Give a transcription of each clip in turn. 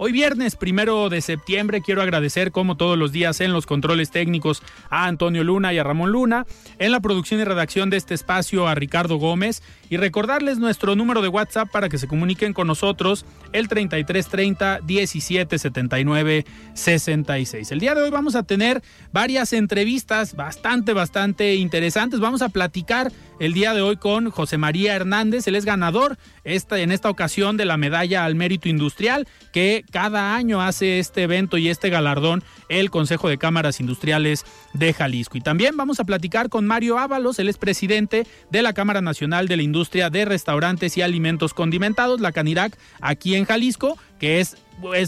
Hoy viernes, primero de septiembre, quiero agradecer como todos los días en los controles técnicos a Antonio Luna y a Ramón Luna, en la producción y redacción de este espacio a Ricardo Gómez y recordarles nuestro número de WhatsApp para que se comuniquen con nosotros, el 3330 1779 66. El día de hoy vamos a tener varias entrevistas bastante, bastante interesantes. Vamos a platicar el día de hoy con José María Hernández, él es ganador esta, en esta ocasión de la medalla al mérito industrial que cada año hace este evento y este galardón el Consejo de Cámaras Industriales de Jalisco. Y también vamos a platicar con Mario Ábalos, él es presidente de la Cámara Nacional de la Industria de Restaurantes y Alimentos Condimentados, la CANIRAC, aquí en Jalisco, que es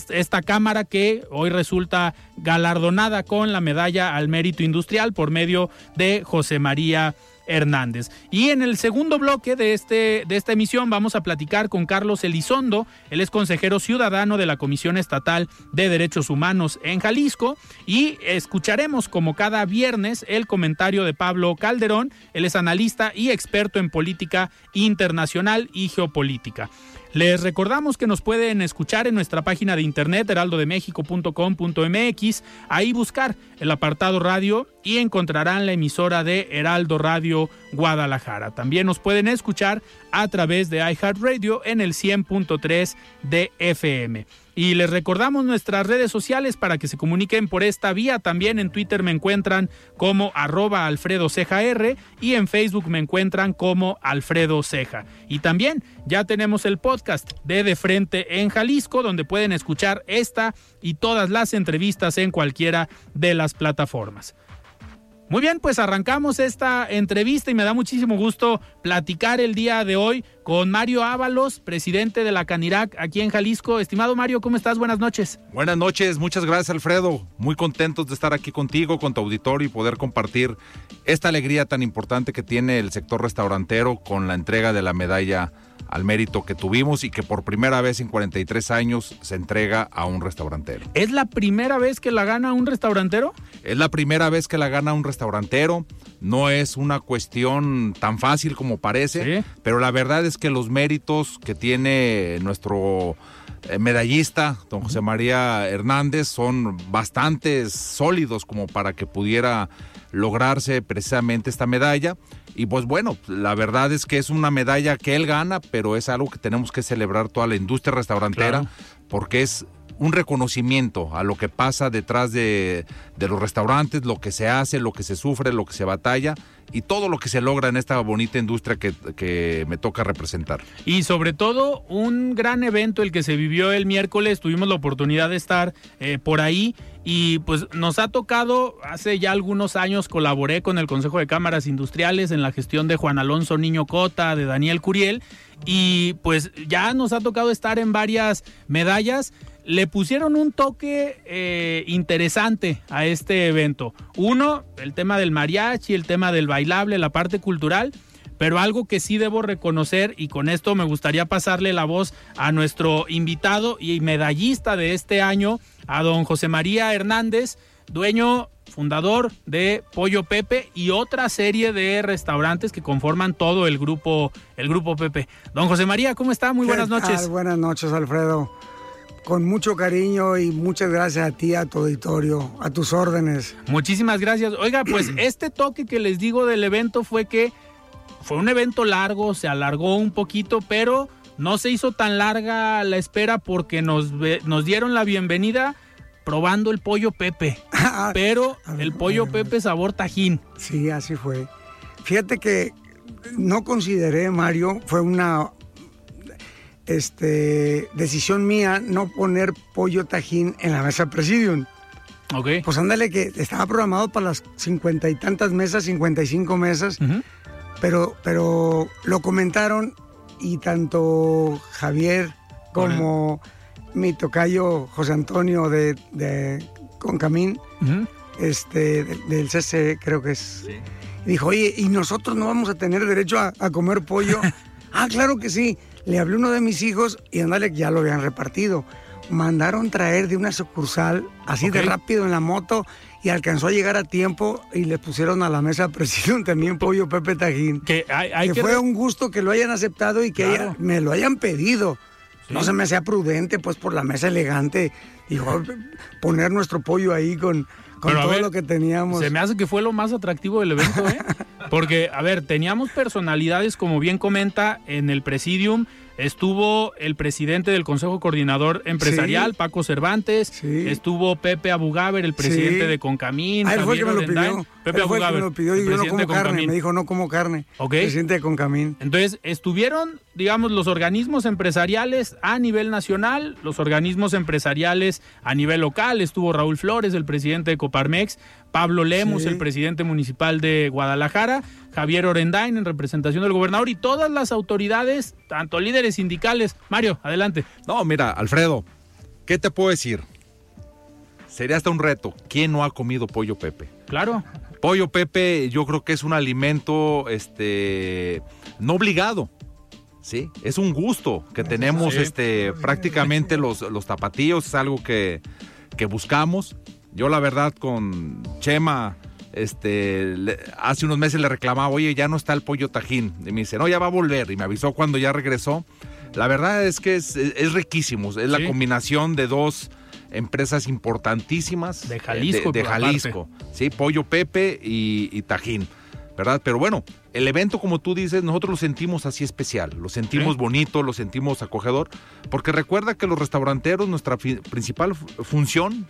esta cámara que hoy resulta galardonada con la medalla al mérito industrial por medio de José María Hernández. Y en el segundo bloque de, este, de esta emisión vamos a platicar con Carlos Elizondo, él es consejero ciudadano de la Comisión Estatal de Derechos Humanos en Jalisco y escucharemos como cada viernes el comentario de Pablo Calderón, él es analista y experto en política internacional y geopolítica. Les recordamos que nos pueden escuchar en nuestra página de internet heraldodemexico.com.mx, ahí buscar el apartado radio y encontrarán la emisora de Heraldo Radio Guadalajara. También nos pueden escuchar a través de iHeartRadio en el 100.3 de FM. Y les recordamos nuestras redes sociales para que se comuniquen por esta vía. También en Twitter me encuentran como arroba Alfredo Ceja y en Facebook me encuentran como Alfredo Ceja. Y también ya tenemos el podcast de De Frente en Jalisco, donde pueden escuchar esta y todas las entrevistas en cualquiera de las plataformas. Muy bien, pues arrancamos esta entrevista y me da muchísimo gusto platicar el día de hoy con Mario Ábalos, presidente de la Canirac aquí en Jalisco. Estimado Mario, ¿cómo estás? Buenas noches. Buenas noches, muchas gracias Alfredo. Muy contentos de estar aquí contigo, con tu auditorio y poder compartir esta alegría tan importante que tiene el sector restaurantero con la entrega de la medalla al mérito que tuvimos y que por primera vez en 43 años se entrega a un restaurantero. ¿Es la primera vez que la gana un restaurantero? Es la primera vez que la gana un restaurantero. No es una cuestión tan fácil como parece, pero la verdad es que los méritos que tiene nuestro eh, medallista, don José María Hernández, son bastante sólidos como para que pudiera lograrse precisamente esta medalla. Y pues bueno, la verdad es que es una medalla que él gana, pero es algo que tenemos que celebrar toda la industria restaurantera, porque es un reconocimiento a lo que pasa detrás de, de, los restaurantes, lo que se hace, lo que se sufre, lo que se batalla y todo lo que se logra en esta bonita industria que, que me toca representar. Y sobre todo un gran evento el que se vivió el miércoles, tuvimos la oportunidad de estar eh, por ahí y pues nos ha tocado, hace ya algunos años colaboré con el Consejo de Cámaras Industriales en la gestión de Juan Alonso Niño Cota, de Daniel Curiel y pues ya nos ha tocado estar en varias medallas le pusieron un toque eh, interesante a este evento. Uno, el tema del mariachi, el tema del bailable, la parte cultural, pero algo que sí debo reconocer y con esto me gustaría pasarle la voz a nuestro invitado y medallista de este año, a don José María Hernández, dueño fundador de Pollo Pepe y otra serie de restaurantes que conforman todo el grupo el grupo Pepe. Don José María, ¿cómo está? Muy buenas noches. Buenas noches, Alfredo. Con mucho cariño y muchas gracias a ti, a tu auditorio, a tus órdenes. Muchísimas gracias. Oiga, pues este toque que les digo del evento fue que fue un evento largo, se alargó un poquito, pero no se hizo tan larga la espera porque nos, nos dieron la bienvenida probando el pollo Pepe. Ah, pero el pollo Pepe sabor tajín. Sí, así fue. Fíjate que no consideré, Mario, fue una este, decisión mía no poner pollo tajín en la mesa Presidium. Ok. Pues ándale que estaba programado para las cincuenta y tantas mesas, cincuenta y cinco mesas, pero, pero lo comentaron y tanto Javier como mi tocayo José Antonio de, de Concamín, este, del CC creo que es, dijo, oye, ¿y nosotros no vamos a tener derecho a, a comer pollo? ah, claro que sí. Le hablé a uno de mis hijos y andale, ya lo habían repartido. Mandaron traer de una sucursal así de rápido en la moto y alcanzó a llegar a tiempo y le pusieron a la mesa presión también pollo Pepe Tajín. Que, hay, fue un gusto que lo hayan aceptado y que me lo hayan pedido. No se me hacía prudente, pues por la mesa elegante, y poner nuestro pollo ahí con, con todo lo que teníamos. Se me hace que fue lo más atractivo del evento, ¿eh? Porque, a ver, teníamos personalidades, como bien comenta, en el Presidium. Estuvo el presidente del Consejo Coordinador Empresarial, Paco Cervantes. Estuvo Pepe Abugaber, el presidente de Concamín. Ah, fue que me lo pidió. Pepe Abugaber. me lo pidió y yo no como carne. Me dijo, no como carne. Ok. Presidente de Concamín. Entonces, estuvieron, digamos, los organismos empresariales a nivel nacional, los organismos empresariales a nivel local. Estuvo Raúl Flores, el presidente de Coparmex. Pablo Lemos, el presidente municipal de Guadalajara, Javier Orendain en representación del gobernador y todas las autoridades, tanto líderes sindicales. Mario, adelante. No, mira, Alfredo, ¿qué te puedo decir? Sería hasta un reto. ¿Quién no ha comido pollo Pepe? Claro. Pollo Pepe, yo creo que es un alimento este no obligado. Sí, es un gusto que tenemos este prácticamente los, los tapatíos, es algo que, que buscamos yo la verdad con Chema, este, hace unos meses le reclamaba, oye, ya no está el pollo tajín. Y me dice, no, ya va a volver. Y me avisó cuando ya regresó. La verdad es que es, riquísimo. Es la combinación de dos empresas importantísimas. De Jalisco. De, Jalisco. Sí, pollo Pepe y, Tajín. ¿Verdad? Pero bueno, el evento, como tú dices, nosotros lo sentimos así especial, lo sentimos bonito, lo sentimos acogedor, porque recuerda que los restauranteros, nuestra principal función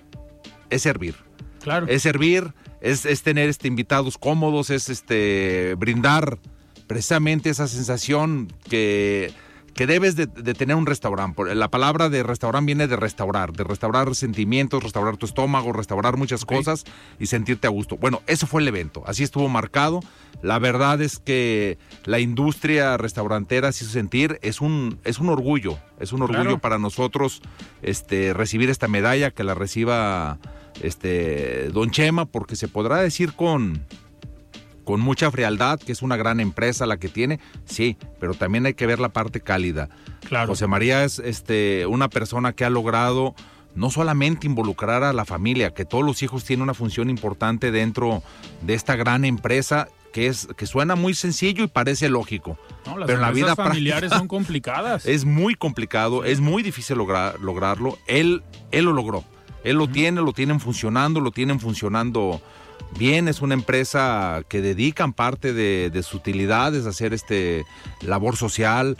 es servir. Claro. Es servir, es, tener este, invitados cómodos, es este, brindar precisamente esa sensación que, que debes de, tener un restaurante. La palabra de restaurante viene de restaurar, de restaurar sentimientos, restaurar tu estómago, restaurar muchas cosas y sentirte a gusto. Bueno, eso fue el evento, así estuvo marcado. La verdad es que la industria restaurantera, si sentir, es un, es un orgullo, es un orgullo para nosotros este, recibir esta medalla, que la reciba este, Don Chema, porque se podrá decir con, con mucha frialdad que es una gran empresa la que tiene, sí, pero también hay que ver la parte cálida. Claro. José María es este, una persona que ha logrado no solamente involucrar a la familia, que todos los hijos tienen una función importante dentro de esta gran empresa que es que suena muy sencillo y parece lógico. pero en la vida familiares son complicadas. Es muy complicado, es muy difícil lograr, lograrlo. Él, él lo logró. Él lo tiene, lo tienen funcionando, lo tienen funcionando bien. Es una empresa que dedican parte de, sus utilidades a hacer este labor social.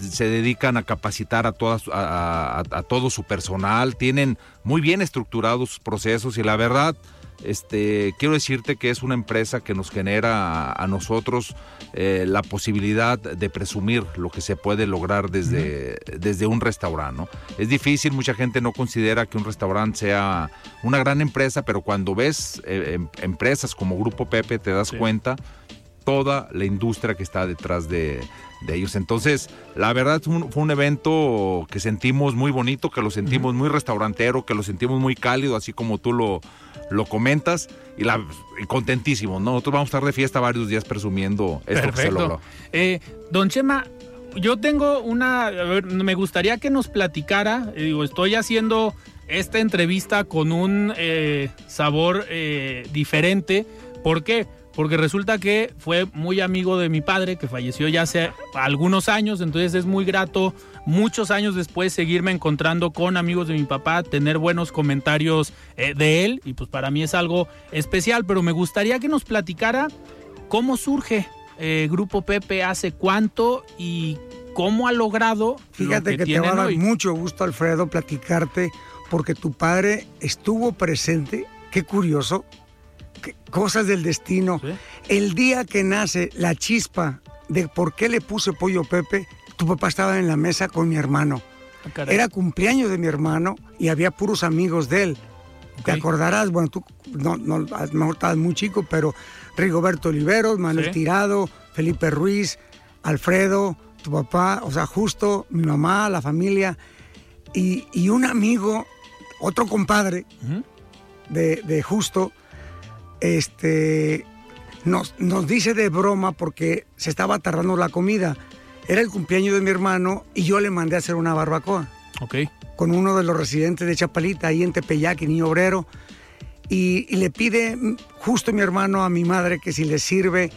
Se dedican a capacitar a, todas, a, a todo su personal. Tienen muy bien estructurados sus procesos y la verdad este, quiero decirte que es una empresa que nos genera a, nosotros eh, la posibilidad de presumir lo que se puede lograr desde, desde un restaurante. Es difícil, mucha gente no considera que un restaurante sea una gran empresa, pero cuando ves eh, em, empresas como Grupo Pepe te das cuenta toda la industria que está detrás de, ellos. Entonces, la verdad fue un, evento que sentimos muy bonito, que lo sentimos muy restaurantero, que lo sentimos muy cálido, así como tú lo, lo comentas y, la, contentísimo, ¿no? Nosotros vamos a estar de fiesta varios días presumiendo esto que se logró. Eh, don Chema, yo tengo una, me gustaría que nos platicara, eh, digo, estoy haciendo esta entrevista con un eh, sabor diferente, ¿por qué? Porque resulta que fue muy amigo de mi padre, que falleció ya hace algunos años, entonces es muy grato muchos años después seguirme encontrando con amigos de mi papá, tener buenos comentarios eh, de él, y pues para mí es algo especial, pero me gustaría que nos platicara cómo surge eh, Grupo Pepe, hace cuánto y cómo ha logrado. Fíjate que, te va a dar mucho gusto, Alfredo, platicarte, porque tu padre estuvo presente, qué curioso, cosas del destino. El día que nace la chispa de por qué le puse pollo Pepe, tu papá estaba en la mesa con mi hermano. Ah, Era cumpleaños de mi hermano y había puros amigos de él. Te acordarás, bueno, tú no, no, a lo mejor estabas muy chico, pero Rigoberto Oliveros, Manuel Tirado, Felipe Ruiz, Alfredo, tu papá, o sea, justo mi mamá, la familia y, un amigo, otro compadre de, de, justo, este, nos, nos dice de broma porque se estaba tardando la comida. Era el cumpleaños de mi hermano y yo le mandé a hacer una barbacoa. Ok. Con uno de los residentes de Chapalita, ahí en Tepeyac, niño obrero. Y, le pide justo mi hermano a mi madre que si le sirve,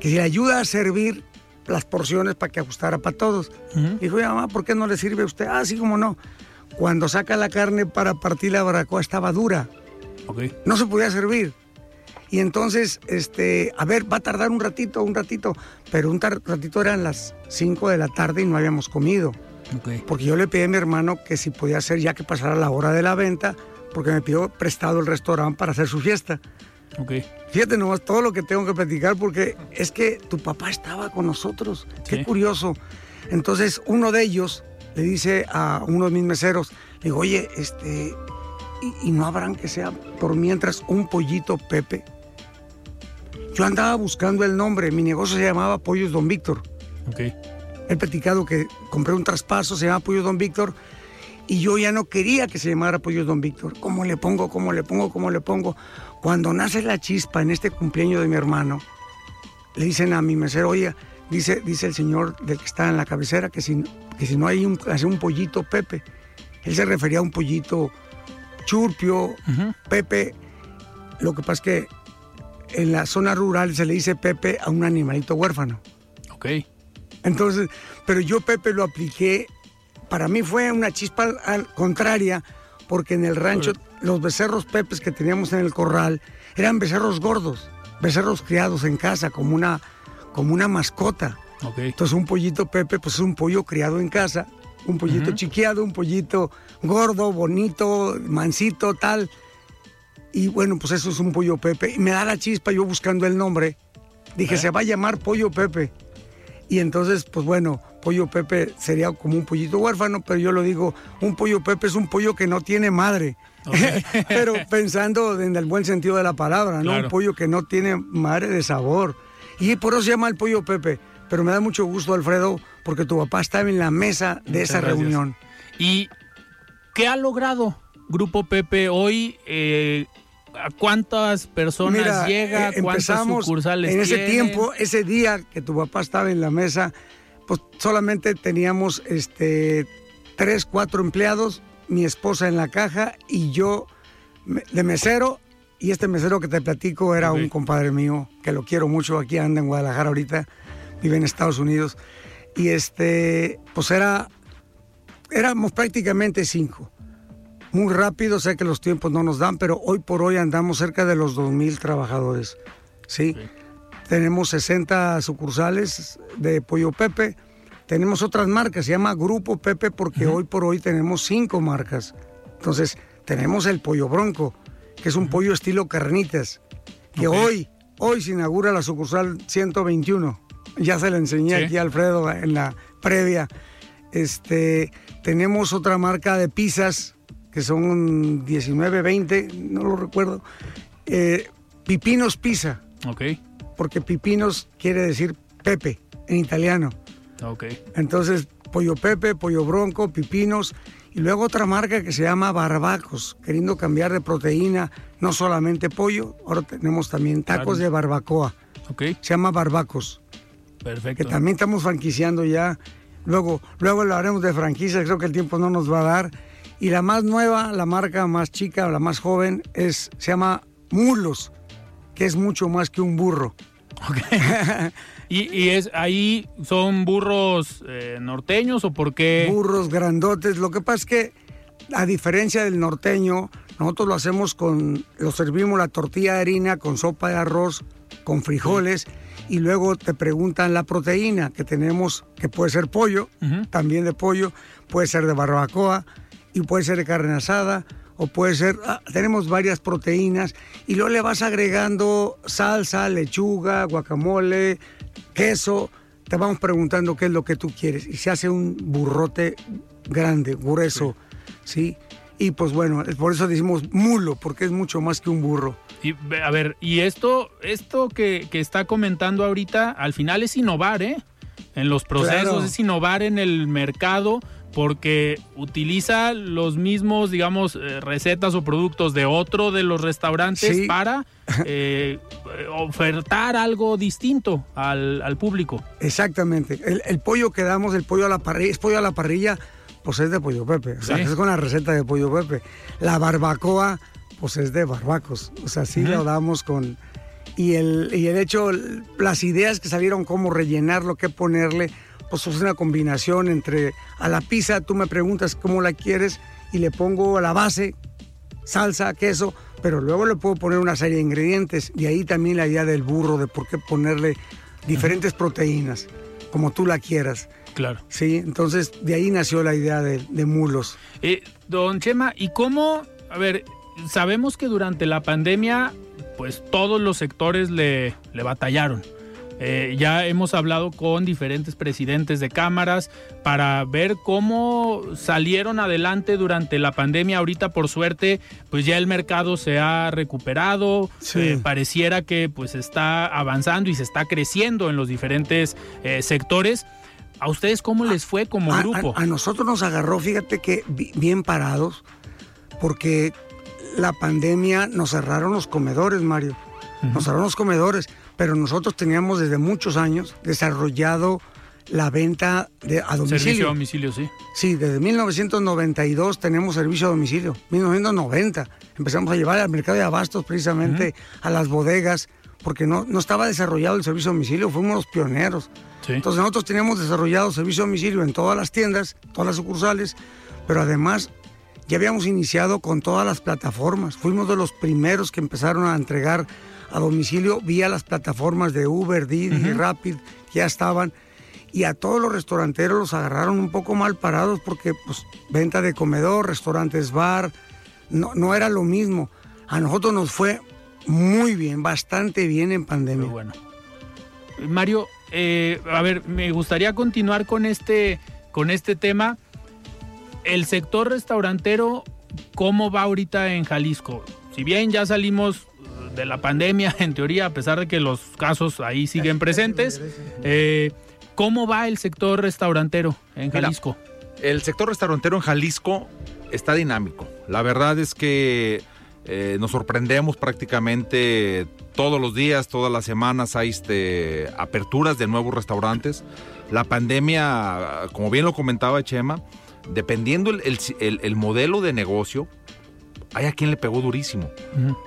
que si le ayuda a servir las porciones para que ajustara para todos. Dijo, mamá, ¿por qué no le sirve a usted? Ah, sí, como no. Cuando saca la carne para partir la barbacoa estaba dura. Okay. No se podía servir. Y entonces, este, a ver, va a tardar un ratito, un ratito, pero un ratito eran las 5 de la tarde y no habíamos comido. Porque yo le pedí a mi hermano que si podía hacer ya que pasara la hora de la venta, porque me pidió prestado el restaurante para hacer su fiesta. Okay. Fíjate nomás todo lo que tengo que platicar porque es que tu papá estaba con nosotros. Qué curioso. Entonces uno de ellos le dice a uno de mis meseros, le digo, oye, este, ¿y, y no habrán que sea por mientras un pollito Pepe? Yo andaba buscando el nombre, mi negocio se llamaba Pollos Don Víctor. Ok. He platicado que compré un traspaso, se llama Pollos Don Víctor, y yo ya no quería que se llamara Pollos Don Víctor. ¿Cómo le pongo, cómo le pongo, cómo le pongo? Cuando nace la chispa en este cumpleaños de mi hermano, le dicen a mi mesero, oye, dice, dice el señor del que está en la cabecera que si, que si no hay un, hace un pollito Pepe. Él se refería a un pollito churpio, Pepe. Lo que pasa es que en la zona rural se le dice Pepe a un animalito huérfano. Ok. Entonces, pero yo Pepe lo apliqué, para mí fue una chispa contraria, porque en el rancho los becerros Pepes que teníamos en el corral eran becerros gordos, becerros criados en casa como una, como una mascota. Okay. Entonces un pollito Pepe pues es un pollo criado en casa, un pollito chiqueado, un pollito gordo, bonito, mansito, tal. Y bueno, pues eso es un pollo Pepe. Y me da la chispa yo buscando el nombre. Dije, se va a llamar pollo Pepe. Y entonces, pues bueno, pollo Pepe sería como un pollito huérfano, pero yo lo digo, un pollo Pepe es un pollo que no tiene madre. pero pensando en el buen sentido de la palabra, ¿no? Un pollo que no tiene madre de sabor. Y por eso se llama el pollo Pepe. Pero me da mucho gusto, Alfredo, porque tu papá estaba en la mesa de esa reunión. ¿Y qué ha logrado Grupo Pepe hoy? Eh, ¿A cuántas personas llega? Eh, ¿Cuántas sucursales En ese tiempo, ese día que tu papá estaba en la mesa, pues solamente teníamos este tres, cuatro empleados, mi esposa en la caja y yo de mesero. Y este mesero que te platico era un compadre mío, que lo quiero mucho, aquí anda en Guadalajara ahorita, vive en Estados Unidos. Y este, pues era, éramos prácticamente cinco muy rápido, sé que los tiempos no nos dan, pero hoy por hoy andamos cerca de los 2.000 trabajadores. ¿sí? Tenemos 60 sucursales de Pollo Pepe, tenemos otras marcas, se llama Grupo Pepe porque hoy por hoy tenemos cinco marcas. Entonces, tenemos el Pollo Bronco, que es un pollo estilo carnitas, que hoy, hoy se inaugura la sucursal 121. Ya se la enseñé aquí a Alfredo en la previa. Este, tenemos otra marca de pizzas que son 19, 20, no lo recuerdo. Eh, Pipinos Pizza. Ok. Porque Pipinos quiere decir Pepe en italiano. Ok. Entonces, pollo Pepe, pollo bronco, Pipinos. Y luego otra marca que se llama Barbacos, queriendo cambiar de proteína, no solamente pollo, ahora tenemos también tacos de barbacoa. Ok. Se llama Barbacos. Perfecto. Que también estamos franquiciando ya. Luego, luego lo haremos de franquicia, creo que el tiempo no nos va a dar. Y la más nueva, la marca más chica, la más joven, es, se llama Mulos, que es mucho más que un burro. ¿Y, es ahí son burros eh, norteños o por qué? Burros grandotes. Lo que pasa es que, a diferencia del norteño, nosotros lo hacemos con, lo servimos la tortilla de harina con sopa de arroz, con frijoles, y luego te preguntan la proteína que tenemos, que puede ser pollo, también de pollo, puede ser de barbacoa, y puede ser de carne asada, o puede ser, ah, tenemos varias proteínas y luego le vas agregando salsa, lechuga, guacamole, queso, te vamos preguntando qué es lo que tú quieres y se hace un burrote grande, grueso, ¿sí? Y pues bueno, por eso decimos mulo, porque es mucho más que un burro. Y, a ver, y esto, esto que, está comentando ahorita, al final es innovar, ¿eh? En los procesos, es innovar en el mercado porque utiliza los mismos, digamos, eh, recetas o productos de otro de los restaurantes para eh, ofertar algo distinto al, público. Exactamente. El, pollo que damos, el pollo a la parrilla, es pollo a la parrilla, pues es de pollo Pepe. O sea, es con la receta de pollo Pepe. La barbacoa, pues es de barbacos. O sea, sí lo damos con... Y el, y el hecho, las ideas que salieron, cómo rellenarlo, qué ponerle, pues es una combinación entre a la pizza, tú me preguntas cómo la quieres y le pongo a la base, salsa, queso, pero luego le puedo poner una serie de ingredientes y ahí también la idea del burro, de por qué ponerle diferentes proteínas, como tú la quieras. Claro. Sí, entonces de ahí nació la idea de, mulos. Eh, don Chema, ¿y cómo, a ver, sabemos que durante la pandemia, pues todos los sectores le, le batallaron. Eh, ya hemos hablado con diferentes presidentes de cámaras para ver cómo salieron adelante durante la pandemia. Ahorita, por suerte, pues ya el mercado se ha recuperado. Eh, pareciera que pues está avanzando y se está creciendo en los diferentes eh, sectores. ¿A ustedes cómo les fue como grupo? A, nosotros nos agarró, fíjate que bien parados, porque la pandemia nos cerraron los comedores, Mario. Nos cerraron los comedores pero nosotros teníamos desde muchos años desarrollado la venta de, a domicilio. Servicio a domicilio, sí. Sí, desde 1992 tenemos servicio a domicilio. 1990 empezamos a llevar al mercado de abastos precisamente a las bodegas porque no, no estaba desarrollado el servicio a domicilio, fuimos los pioneros. Entonces nosotros teníamos desarrollado servicio a domicilio en todas las tiendas, todas las sucursales, pero además ya habíamos iniciado con todas las plataformas. Fuimos de los primeros que empezaron a entregar a domicilio vía las plataformas de Uber, Didi, Rapid, que ya estaban. Y a todos los restauranteros los agarraron un poco mal parados porque pues venta de comedor, restaurantes bar, no, no era lo mismo. A nosotros nos fue muy bien, bastante bien en pandemia. bueno. Mario, eh, a ver, me gustaría continuar con este, con este tema. El sector restaurantero, ¿cómo va ahorita en Jalisco? Si bien ya salimos de la pandemia, en teoría, a pesar de que los casos ahí siguen presentes. Eh, ¿Cómo va el sector restaurantero en Jalisco? el sector restaurantero en Jalisco está dinámico. La verdad es que eh, nos sorprendemos prácticamente todos los días, todas las semanas hay este, aperturas de nuevos restaurantes. La pandemia, como bien lo comentaba Chema, dependiendo el modelo de negocio, hay a quien le pegó durísimo.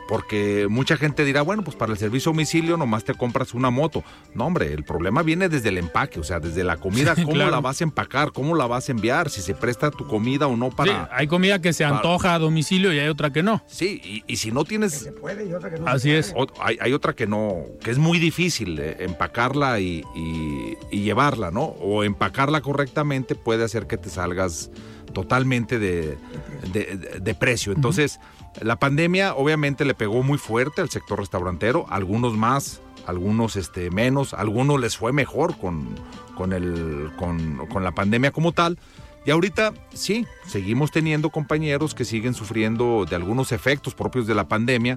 Porque mucha gente dirá, bueno, pues para el servicio a domicilio nomás te compras una moto. No, hombre, el problema viene desde el empaque, o sea, desde la comida, cómo la vas a empacar, cómo la vas a enviar, si se presta tu comida o no para... Sí, hay comida que se antoja a domicilio y hay otra que no. Sí, y, si no tienes... se puede y otra que no. Así es. hay, otra que no, que es muy difícil eh, empacarla y, y llevarla, ¿no? O empacarla correctamente puede hacer que te salgas totalmente de, de, precio. Entonces, la pandemia obviamente le pegó muy fuerte al sector restaurantero, algunos más, algunos este, menos, algunos les fue mejor con, con, el, con, con la pandemia como tal. Y ahorita sí, seguimos teniendo compañeros que siguen sufriendo de algunos efectos propios de la pandemia,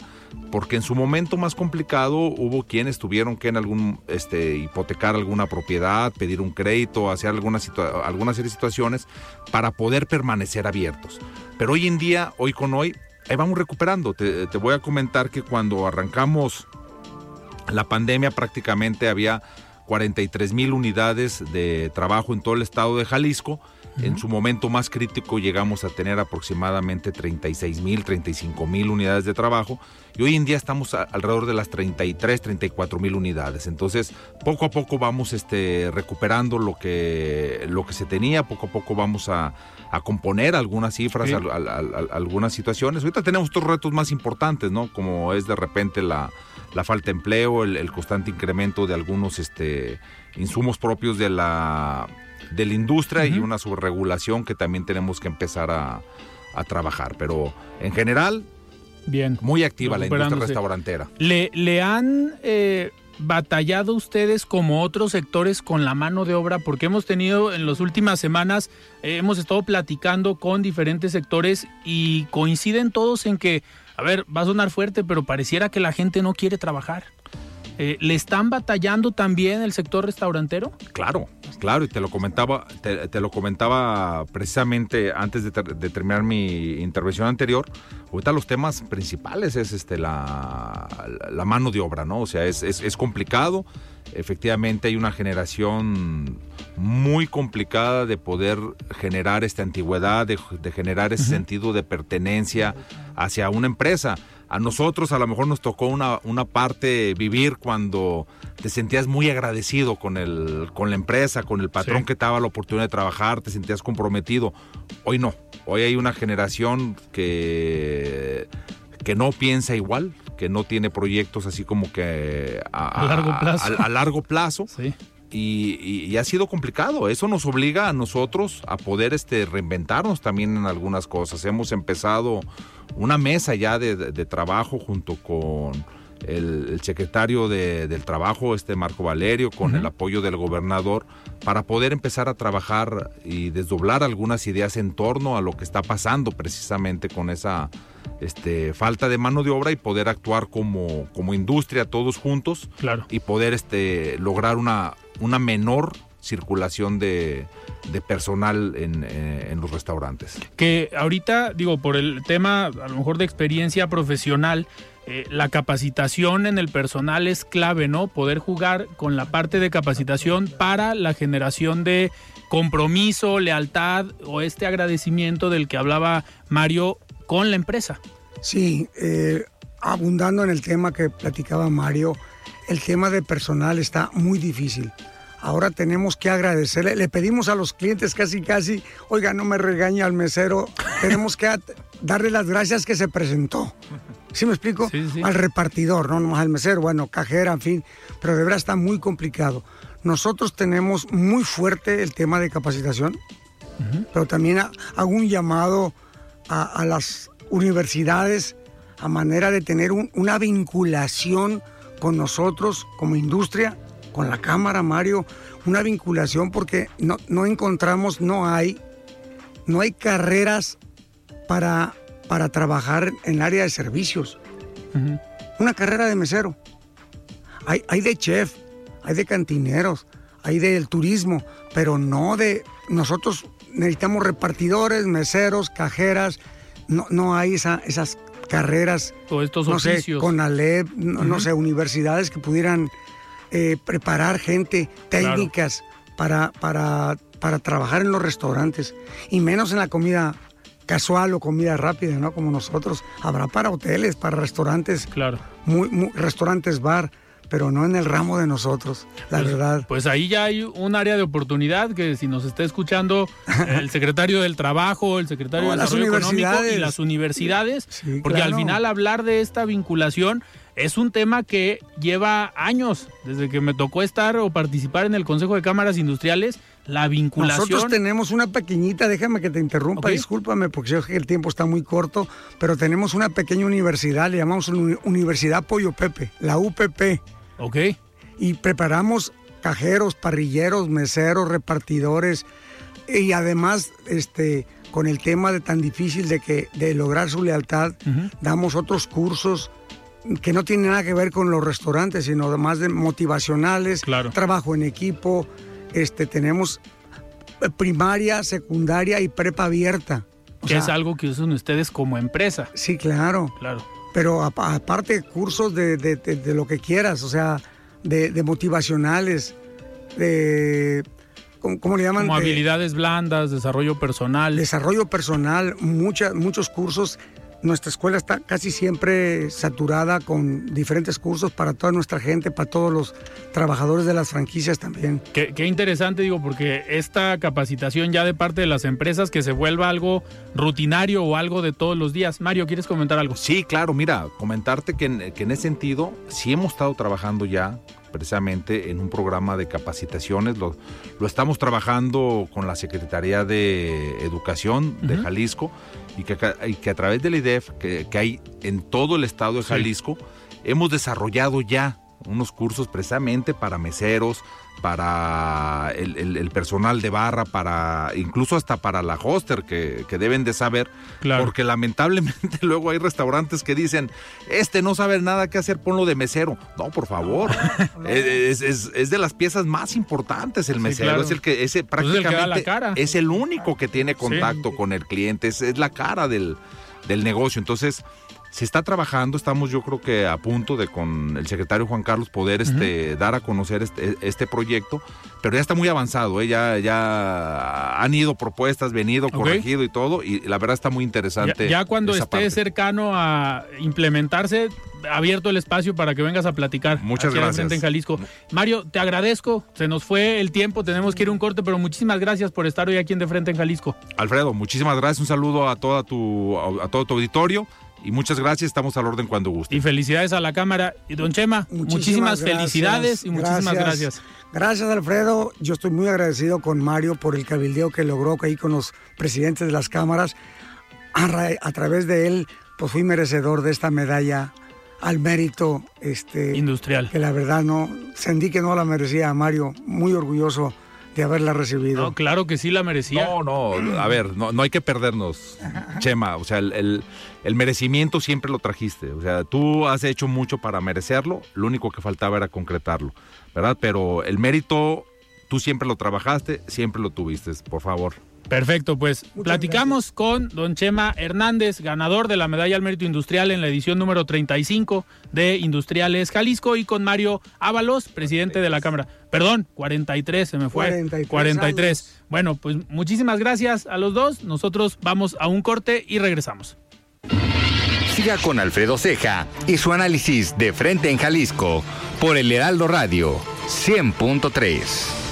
porque en su momento más complicado hubo quienes tuvieron que en algún este, hipotecar alguna propiedad, pedir un crédito, hacer alguna, alguna serie de situaciones para poder permanecer abiertos. Pero hoy en día, hoy con hoy, ahí vamos recuperando. Te, te voy a comentar que cuando arrancamos la pandemia prácticamente había 43 mil unidades de trabajo en todo el estado de Jalisco En su momento más crítico llegamos a tener aproximadamente 36 mil, 35 mil unidades de trabajo y hoy en día estamos alrededor de las 33, 34 mil unidades. Entonces, poco a poco vamos este, recuperando lo que, lo que se tenía, poco a poco vamos a, componer algunas cifras, algunas situaciones. Ahorita tenemos otros retos más importantes, ¿no? Como es de repente la, falta de empleo, el, constante incremento de algunos este, insumos propios de la de la industria y una subregulación que también tenemos que empezar a, trabajar. Pero en general, Bien. muy activa la industria restaurantera. ¿Le, le han eh, batallado ustedes como otros sectores con la mano de obra? Porque hemos tenido en las últimas semanas, eh, hemos estado platicando con diferentes sectores y coinciden todos en que, a ver, va a sonar fuerte, pero pareciera que la gente no quiere trabajar. Eh, ¿Le están batallando también el sector restaurantero? Claro, claro, y te lo comentaba, te, lo comentaba precisamente antes de, terminar mi intervención anterior. Ahorita los temas principales es este la, la mano de obra, ¿no? O sea, es, es, complicado. Efectivamente hay una generación muy complicada de poder generar esta antigüedad, de, generar ese sentido de pertenencia hacia una empresa. A nosotros a lo mejor nos tocó una, una parte vivir cuando te sentías muy agradecido con, el, con la empresa, con el patrón que te daba la oportunidad de trabajar, te sentías comprometido. Hoy no. Hoy hay una generación que, que no piensa igual, que no tiene proyectos así como que a, largo plazo. A, largo plazo. Y, ha sido complicado. Eso nos obliga a nosotros a poder este, reinventarnos también en algunas cosas. Hemos empezado una mesa ya de, trabajo junto con el, secretario del Trabajo, este Marco Valerio, con el apoyo del gobernador, para poder empezar a trabajar y desdoblar algunas ideas en torno a lo que está pasando precisamente con esa este, falta de mano de obra y poder actuar como, como industria todos juntos claro. y poder este, lograr una, una menor circulación de, personal eh, en, los restaurantes. Que ahorita, digo, por el tema a lo mejor de experiencia profesional, eh, la capacitación en el personal es clave, ¿no? Poder jugar con la parte de capacitación para la generación de compromiso, lealtad o este agradecimiento del que hablaba Mario con la empresa. Sí, eh, abundando en el tema que platicaba Mario, el tema de personal está muy difícil. Ahora tenemos que agradecerle, le pedimos a los clientes casi casi, oiga, no me regañe al mesero, tenemos que darle las gracias que se presentó. ¿Sí me explico? Al repartidor, no nomás al mesero, bueno, cajera, en fin, pero de verdad está muy complicado. Nosotros tenemos muy fuerte el tema de capacitación, pero también hago un llamado a, las universidades a manera de tener una vinculación con nosotros como industria con la Cámara, Mario, una vinculación porque no, no encontramos, no hay, no hay carreras para, para trabajar en el área de servicios. Una carrera de mesero. Hay, hay de chef, hay de cantineros, hay del turismo, pero no de... Nosotros necesitamos repartidores, meseros, cajeras, no, no hay esa, esas carreras, Todos estos no sé, con Alep, no sé, universidades que pudieran eh, preparar gente, técnicas para, para, para trabajar en los restaurantes y menos en la comida casual o comida rápida, ¿no? Como nosotros. Habrá para hoteles, para restaurantes. Claro. Muy, restaurantes bar, pero no en el ramo de nosotros, la pues, verdad. Pues ahí ya hay un área de oportunidad que si nos está escuchando el secretario del Trabajo, el secretario de Desarrollo Económico y las universidades, porque al final hablar de esta vinculación es un tema que lleva años, desde que me tocó estar o participar en el Consejo de Cámaras Industriales, la vinculación. Nosotros tenemos una pequeñita, déjame que te interrumpa, discúlpame, porque yo sé que el tiempo está muy corto, pero tenemos una pequeña universidad, le llamamos Universidad Pollo Pepe, la UPP. Ok. Y preparamos cajeros, parrilleros, meseros, repartidores, y además, este con el tema de tan difícil de que de lograr su lealtad, damos otros cursos que no tiene nada que ver con los restaurantes, sino más de motivacionales, trabajo en equipo, este, tenemos primaria, secundaria y prepa abierta. que es algo que usan ustedes como empresa. Sí, claro. Claro. Pero aparte cursos de, de, lo que quieras, o sea, de, motivacionales, de ¿cómo, le llaman? Como habilidades blandas, desarrollo personal. Desarrollo personal, mucha, muchos cursos nuestra escuela está casi siempre saturada con diferentes cursos para toda nuestra gente, para todos los trabajadores de las franquicias también. Qué, interesante, digo, porque esta capacitación ya de parte de las empresas que se vuelva algo rutinario o algo de todos los días. Mario, ¿quieres comentar algo? Sí, claro, mira, comentarte que en, que en ese sentido sí hemos estado trabajando ya precisamente en un programa de capacitaciones. Lo, lo estamos trabajando con la Secretaría de Educación de Jalisco y que, que, a través del IDEF que, hay en todo el estado de Jalisco, hemos desarrollado ya unos cursos precisamente para meseros, para el, personal de barra, para incluso hasta para la hoster que, deben de saber, porque lamentablemente luego hay restaurantes que dicen, este no sabe nada que hacer, ponlo de mesero. No, por favor, es, de las piezas más importantes el mesero, es el que ese prácticamente es el, único que tiene contacto con el cliente, es, la cara del, del negocio. Entonces, se está trabajando, estamos yo creo que a punto de con el secretario Juan Carlos poder este, dar a conocer este, este, proyecto, pero ya está muy avanzado, ¿eh? ya, ya han ido propuestas, venido, corregido y todo, y la verdad está muy interesante. Ya, cuando esté cercano a implementarse, abierto el espacio para que vengas a platicar. Muchas gracias. En Jalisco. Mario, te agradezco. Se nos fue el tiempo, tenemos que ir a un corte, pero muchísimas gracias por estar hoy aquí en De Frente en Jalisco. Alfredo, muchísimas gracias. Un saludo a toda tu a todo tu auditorio y muchas gracias, estamos al orden cuando guste. Y felicidades a la Cámara. Y don Chema, muchísimas, felicidades y muchísimas gracias. Gracias, Alfredo. Yo estoy muy agradecido con Mario por el cabildeo que logró ahí con los presidentes de las cámaras. A, través de él, pues fui merecedor de esta medalla al mérito este, industrial. Que la verdad no, sentí que no la merecía Mario. Muy orgulloso de haberla recibido. No, claro que sí la merecía. No, no, a ver, no, hay que perdernos, Chema. O sea, el, merecimiento siempre lo trajiste. O sea, tú has hecho mucho para merecerlo, lo único que faltaba era concretarlo, ¿verdad? Pero el mérito, tú siempre lo trabajaste, siempre lo tuviste, por favor. Perfecto, pues platicamos con don Chema Hernández, ganador de la medalla al mérito industrial en la edición número 35 de Industriales Jalisco, y con Mario Ábalos, presidente de la Cámara. Perdón, 43, se me fue. 43. 43. Bueno, pues muchísimas gracias a los dos. Nosotros vamos a un corte y regresamos. Siga con Alfredo Ceja y su análisis de frente en Jalisco por el Heraldo Radio 100.3.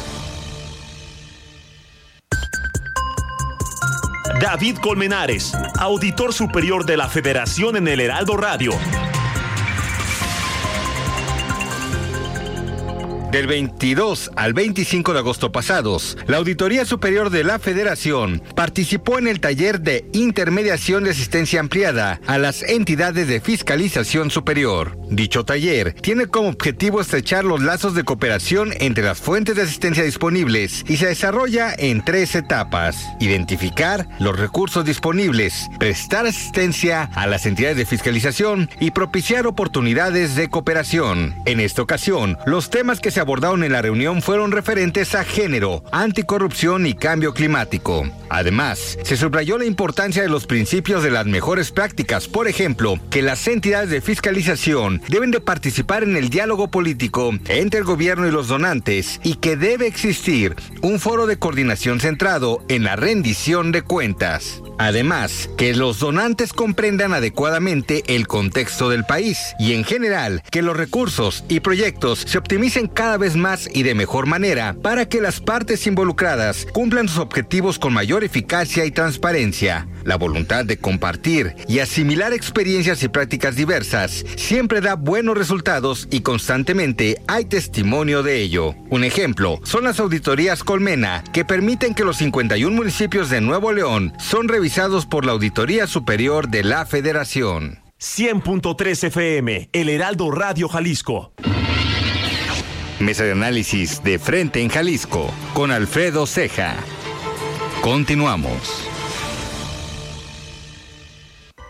David Colmenares, auditor superior de la Federación en el Heraldo Radio. Del 22 al 25 de agosto pasados, la Auditoría Superior de la Federación participó en el taller de intermediación de asistencia ampliada a las entidades de fiscalización superior. Dicho taller tiene como objetivo estrechar los lazos de cooperación entre las fuentes de asistencia disponibles y se desarrolla en tres etapas. Identificar los recursos disponibles, prestar asistencia a las entidades de fiscalización y propiciar oportunidades de cooperación. En esta ocasión, los temas que se abordaron en la reunión fueron referentes a género, anticorrupción y cambio climático. Además, se subrayó la importancia de los principios de las mejores prácticas, por ejemplo, que las entidades de fiscalización deben de participar en el diálogo político entre el gobierno y los donantes y que debe existir un foro de coordinación centrado en la rendición de cuentas. Además, que los donantes comprendan adecuadamente el contexto del país y en general que los recursos y proyectos se optimicen cada vez más y de mejor manera para que las partes involucradas cumplan sus objetivos con mayor eficacia y transparencia. La voluntad de compartir y asimilar experiencias y prácticas diversas siempre da buenos resultados y constantemente hay testimonio de ello. Un ejemplo son las auditorías Colmena, que permiten que los 51 municipios de Nuevo León son revisados por la Auditoría Superior de la Federación. 100.3 FM, El Heraldo Radio Jalisco. Mesa de análisis de frente en Jalisco con Alfredo Ceja. Continuamos.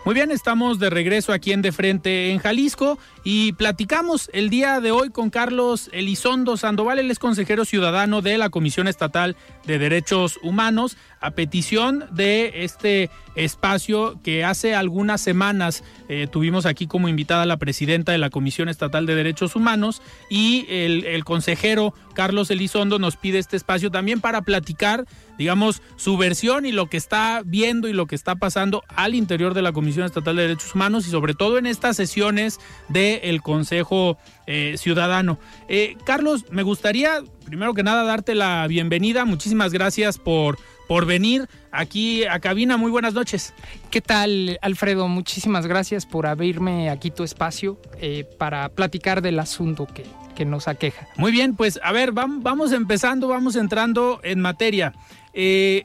Muy bien, estamos de regreso aquí en De Frente en Jalisco y platicamos el día de hoy con Carlos Elizondo Sandoval, él es consejero ciudadano de la Comisión Estatal de Derechos Humanos, a petición de este espacio que hace algunas semanas eh, tuvimos aquí como invitada la presidenta de la Comisión Estatal de Derechos Humanos y el consejero Carlos Elizondo nos pide este espacio también para platicar, digamos, su versión y lo que está viendo y lo que está pasando al interior de la Comisión Estatal de Derechos Humanos y sobre todo en estas sesiones del Consejo eh, Ciudadano. Eh, Carlos, me gustaría primero que nada darte la bienvenida. Muchísimas gracias por, por venir aquí a cabina. Muy buenas noches. ¿Qué tal, Alfredo? Muchísimas gracias por abrirme aquí tu espacio eh, para platicar del asunto que, que, nos aqueja. Muy bien, pues a ver, vamos empezando, vamos entrando en materia. Eh,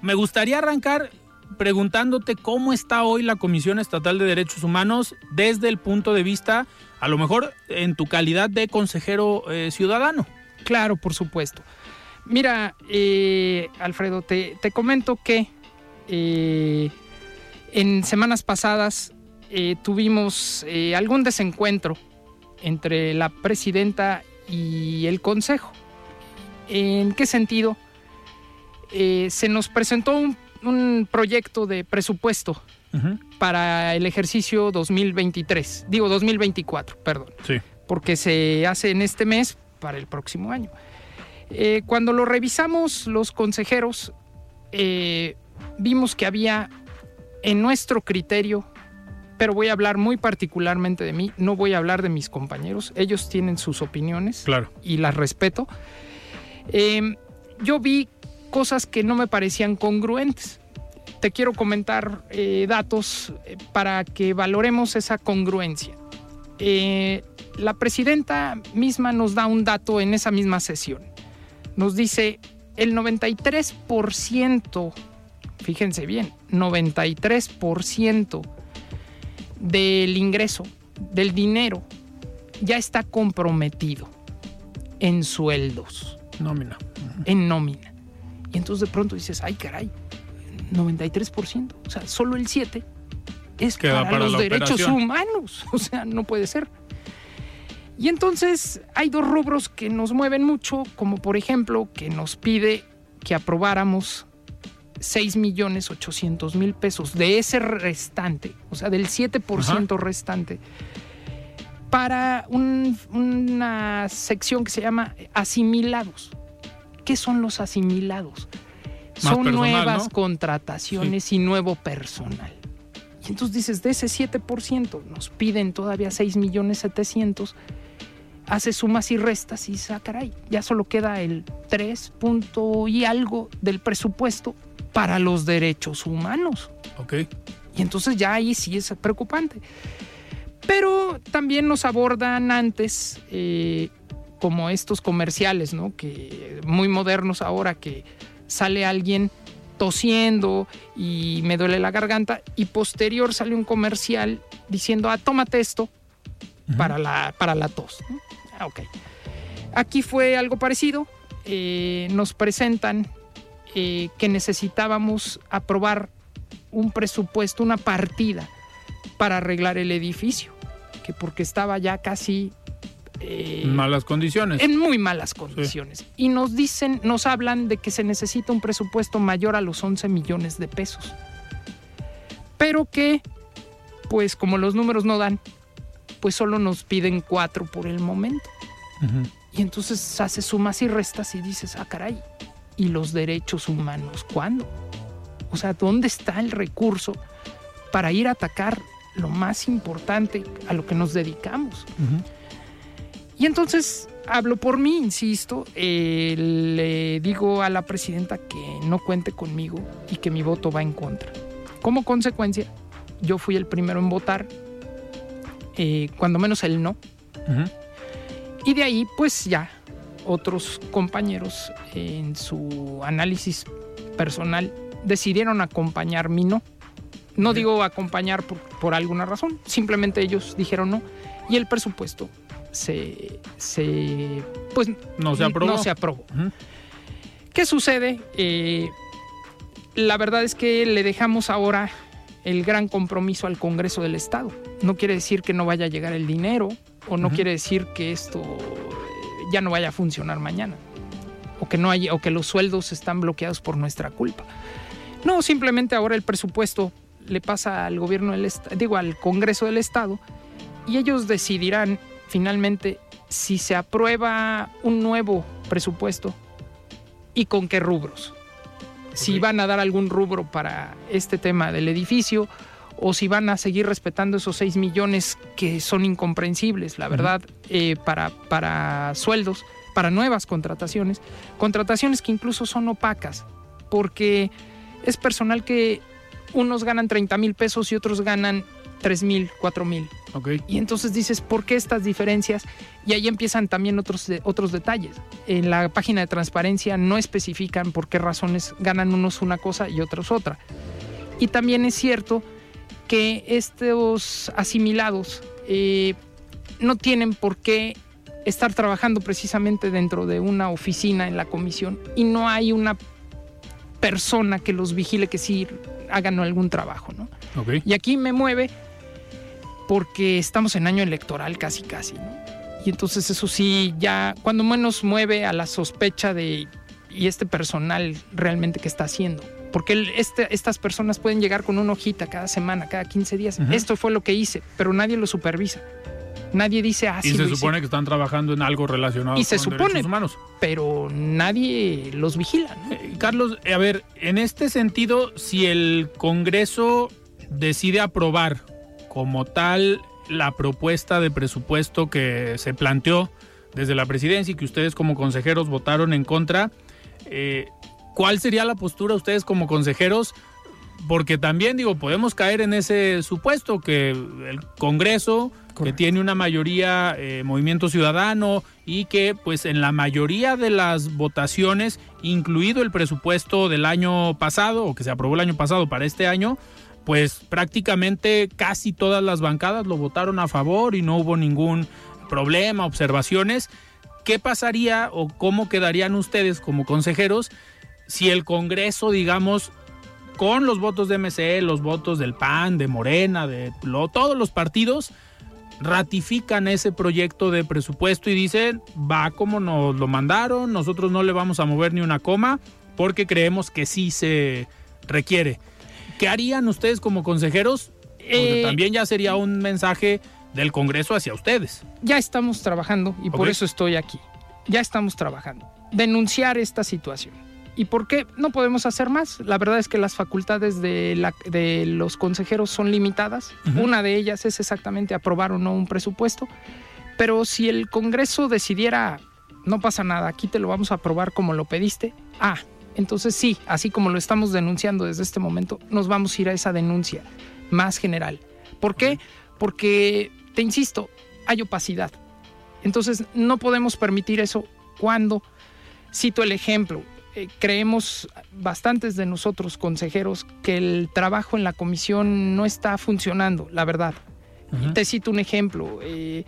me gustaría arrancar preguntándote cómo está hoy la Comisión Estatal de Derechos Humanos desde el punto de vista, a lo mejor en tu calidad de consejero eh, ciudadano. Claro, por supuesto. Mira, eh, Alfredo, te, te, comento que en semanas pasadas tuvimos algún desencuentro entre la presidenta y el consejo. ¿En qué sentido? Eh, se nos presentó un, un, proyecto de presupuesto uh -huh. para el ejercicio 2023, digo 2024, perdón, sí. porque se hace en este mes para el próximo año. Eh, cuando lo revisamos los consejeros, eh, vimos que había en nuestro criterio, pero voy a hablar muy particularmente de mí, no voy a hablar de mis compañeros, ellos tienen sus opiniones claro. y las respeto. Eh, yo vi cosas que no me parecían congruentes. Te quiero comentar eh, datos para que valoremos esa congruencia. Eh, la presidenta misma nos da un dato en esa misma sesión. Nos dice el 93%, fíjense bien, 93% del ingreso, del dinero, ya está comprometido en sueldos. Nómina. En nómina. Y entonces de pronto dices, ay caray, 93%, o sea, solo el 7% es para, para, los derechos operación. humanos, o sea, no puede ser. Y entonces hay dos rubros que nos mueven mucho, como por ejemplo que nos pide que aprobáramos 6 millones 800 mil pesos de ese restante, o sea, del 7% Ajá. restante, para un, una sección que se llama asimilados. ¿Qué son los asimilados? Más son personal, nuevas ¿no? contrataciones sí. y nuevo personal. Y entonces dices, de ese 7% nos piden todavía 6 millones 700 hace sumas y restas y dice, ah, caray, ya solo queda el 3 punto y algo del presupuesto para los derechos humanos. Ok. Y entonces ya ahí sí es preocupante. Pero también nos abordan antes, eh, como estos comerciales, ¿no? Que muy modernos ahora, que sale alguien tosiendo y me duele la garganta y posterior sale un comercial diciendo, ah, tómate esto uh -huh. para, la, para la tos. Ah, ok. Aquí fue algo parecido. Eh, nos presentan eh, que necesitábamos aprobar un presupuesto, una partida para arreglar el edificio, que porque estaba ya casi eh, malas condiciones. En muy malas condiciones. Sí. Y nos dicen, nos hablan de que se necesita un presupuesto mayor a los 11 millones de pesos. Pero que, pues como los números no dan, pues solo nos piden cuatro por el momento. Uh -huh. Y entonces haces sumas y restas y dices, ah, caray, ¿y los derechos humanos cuándo? O sea, ¿dónde está el recurso para ir a atacar lo más importante a lo que nos dedicamos? Uh -huh. Y entonces hablo por mí, insisto, eh, le digo a la presidenta que no cuente conmigo y que mi voto va en contra. Como consecuencia, yo fui el primero en votar, eh, cuando menos el no. Uh -huh. Y de ahí, pues ya, otros compañeros en su análisis personal decidieron acompañar mi no. No uh -huh. digo acompañar por, por alguna razón, simplemente ellos dijeron no. Y el presupuesto se, se pues no se aprobó. No se aprobó. Uh -huh. ¿Qué sucede? Eh, la verdad es que le dejamos ahora el gran compromiso al Congreso del Estado. No quiere decir que no vaya a llegar el dinero o no quiere decir que esto eh, ya no vaya a funcionar mañana o que no hay, o que los sueldos están bloqueados por nuestra culpa. No, simplemente ahora el presupuesto le pasa al gobierno del digo al Congreso del Estado y ellos decidirán finalmente si se aprueba un nuevo presupuesto y con qué rubros. Si van a dar algún rubro para este tema del edificio o si van a seguir respetando esos 6 millones que son incomprensibles, la verdad, eh, para, para sueldos, para nuevas contrataciones, contrataciones que incluso son opacas, porque es personal que unos ganan 30 mil pesos y otros ganan 3 mil, 4 mil. Y entonces dices, ¿por qué estas diferencias? Y ahí empiezan también otros, otros detalles. En la página de transparencia no especifican por qué razones ganan unos una cosa y otros otra. Y también es cierto que estos asimilados eh, no tienen por qué estar trabajando precisamente dentro de una oficina en la comisión y no hay una persona que los vigile que sí hagan algún trabajo. ¿no? Y aquí me mueve porque estamos en año electoral casi casi, ¿no? Y entonces eso sí, ya cuando menos mueve a la sospecha de, ¿y este personal realmente qué está haciendo? Porque este, estas personas pueden llegar con una hojita cada semana, cada 15 días. Esto fue lo que hice, pero nadie lo supervisa. Nadie dice así. Ah, y se supone que están trabajando en algo relacionado y se supone, humanos. Pero nadie los vigila. Eh, Carlos, a ver, en este sentido, si el Congreso decide aprobar como tal la propuesta de presupuesto que se planteó desde la presidencia y que ustedes como consejeros votaron en contra. Eh, ¿Cuál sería la postura de ustedes como consejeros? Porque también digo, podemos caer en ese supuesto que el Congreso, que tiene una mayoría eh, movimiento ciudadano y que pues en la mayoría de las votaciones, incluido el presupuesto del año pasado o que se aprobó el año pasado para este año, pues prácticamente casi todas las bancadas lo votaron a favor y no hubo ningún problema, observaciones. ¿Qué pasaría o cómo quedarían ustedes como consejeros si el Congreso, digamos, con los votos de MC, los votos del PAN, de Morena, de todos los partidos, ratifican ese proyecto de presupuesto y dicen, va como nos lo mandaron, nosotros no le vamos a mover ni una coma porque creemos que sí se requiere. ¿Qué harían ustedes como consejeros? Porque eh, también ya sería un mensaje del Congreso hacia ustedes. Ya estamos trabajando y por eso estoy aquí. Ya estamos trabajando. Denunciar esta situación. ¿Y por qué no podemos hacer más? La verdad es que las facultades de, los consejeros son limitadas. Una de ellas es exactamente aprobar o no un presupuesto. Pero si el Congreso decidiera, no pasa nada, aquí te lo vamos a aprobar como lo pediste, ah, entonces sí, así como lo estamos denunciando desde este momento, nos vamos a ir a esa denuncia más general. ¿Por qué? Porque, te insisto, hay opacidad. Entonces no podemos permitir eso cuando, cito el ejemplo, eh, creemos bastantes de nosotros consejeros que el trabajo en la comisión no está funcionando, la verdad. Te cito un ejemplo. Eh,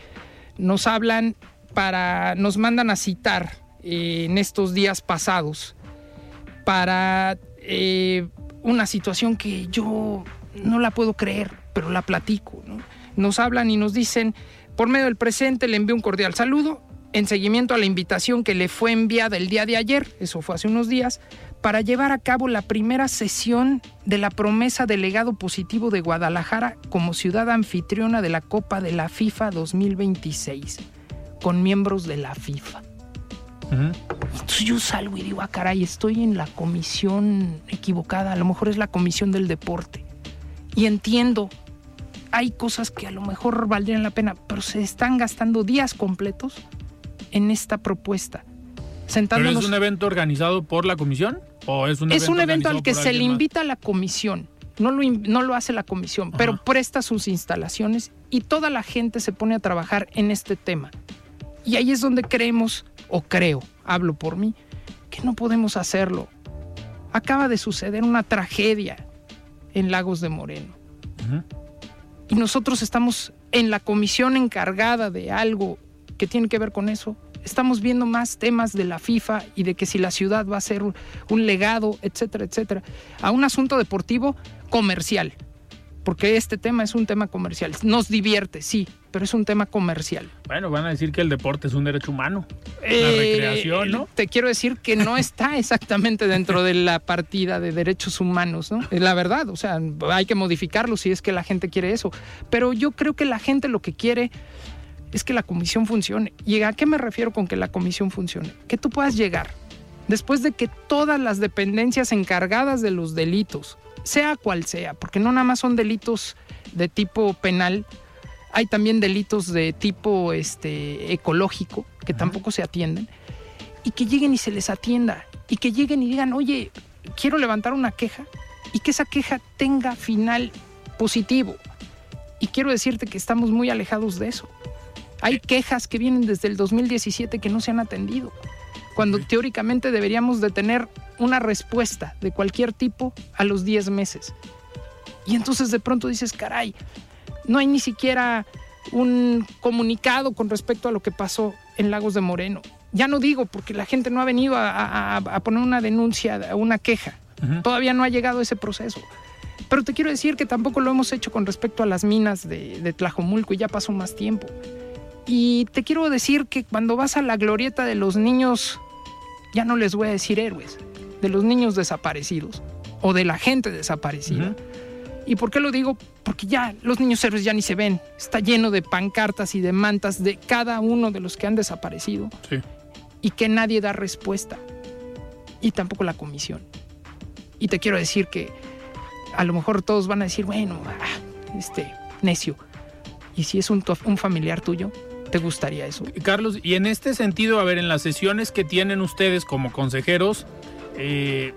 nos hablan para, nos mandan a citar eh, en estos días pasados para eh, una situación que yo no la puedo creer, pero la platico. Nos hablan y nos dicen, por medio del presente le envío un cordial saludo en seguimiento a la invitación que le fue enviada el día de ayer, eso fue hace unos días, para llevar a cabo la primera sesión de la promesa delegado positivo de Guadalajara como ciudad anfitriona de la Copa de la FIFA 2026, con miembros de la FIFA. Entonces yo salgo y digo, ah, caray, estoy en la comisión equivocada, a lo mejor es la comisión del deporte. Y entiendo, hay cosas que a lo mejor valdrían la pena, pero se están gastando días completos en esta propuesta. ¿Pero es un evento organizado por la comisión? ¿O es un es evento, un evento al que se le invita a la comisión. No lo, no lo hace la comisión, pero presta sus instalaciones y toda la gente se pone a trabajar en este tema. Y ahí es donde creemos o creo, hablo por mí, que no podemos hacerlo. Acaba de suceder una tragedia en Lagos de Moreno. Y nosotros estamos en la comisión encargada de algo que tiene que ver con eso. Estamos viendo más temas de la FIFA y de que si la ciudad va a ser un legado, etcétera, etcétera, a un asunto deportivo comercial. Porque este tema es un tema comercial. Nos divierte, sí, pero es un tema comercial. Bueno, van a decir que el deporte es un derecho humano. la Eh, recreación, ¿no? Te quiero decir que no está exactamente dentro de la partida de derechos humanos, ¿no? Es la verdad, o sea, hay que modificarlo si es que la gente quiere eso. Pero yo creo que la gente lo que quiere es que la comisión funcione. ¿Y a qué me refiero con que la comisión funcione? Que tú puedas llegar, después de que todas las dependencias encargadas de los delitos, sea cual sea, porque no nada más son delitos de tipo penal, hay también delitos de tipo este, ecológico que tampoco se atienden, y que lleguen y se les atienda, y que lleguen y digan, oye, quiero levantar una queja, y que esa queja tenga final positivo. Y quiero decirte que estamos muy alejados de eso. Hay quejas que vienen desde el 2017 que no se han atendido, cuando teóricamente deberíamos de tener una respuesta de cualquier tipo a los 10 meses. Y entonces de pronto dices, caray, no hay ni siquiera un comunicado con respecto a lo que pasó en Lagos de Moreno. Ya no digo porque la gente no ha venido a, a- a poner una denuncia, a una queja. Todavía no ha llegado ese proceso. Pero te quiero decir que tampoco lo hemos hecho con respecto a las minas de, de Tlajomulco y ya pasó más tiempo. Y te quiero decir que cuando vas a la glorieta de los niños, ya no les voy a decir héroes, de los niños desaparecidos o de la gente desaparecida. ¿Y por qué lo digo? Porque ya los niños héroes ya ni se ven. Está lleno de pancartas y de mantas de cada uno de los que han desaparecido Sí. y que nadie da respuesta. Y tampoco la comisión. Y te quiero decir que a lo mejor todos van a decir, bueno, ah, este, necio. ¿Y si es un, familiar tuyo? ¿Te gustaría eso? Carlos, y en este sentido, a ver, en las sesiones que tienen ustedes como consejeros, eh,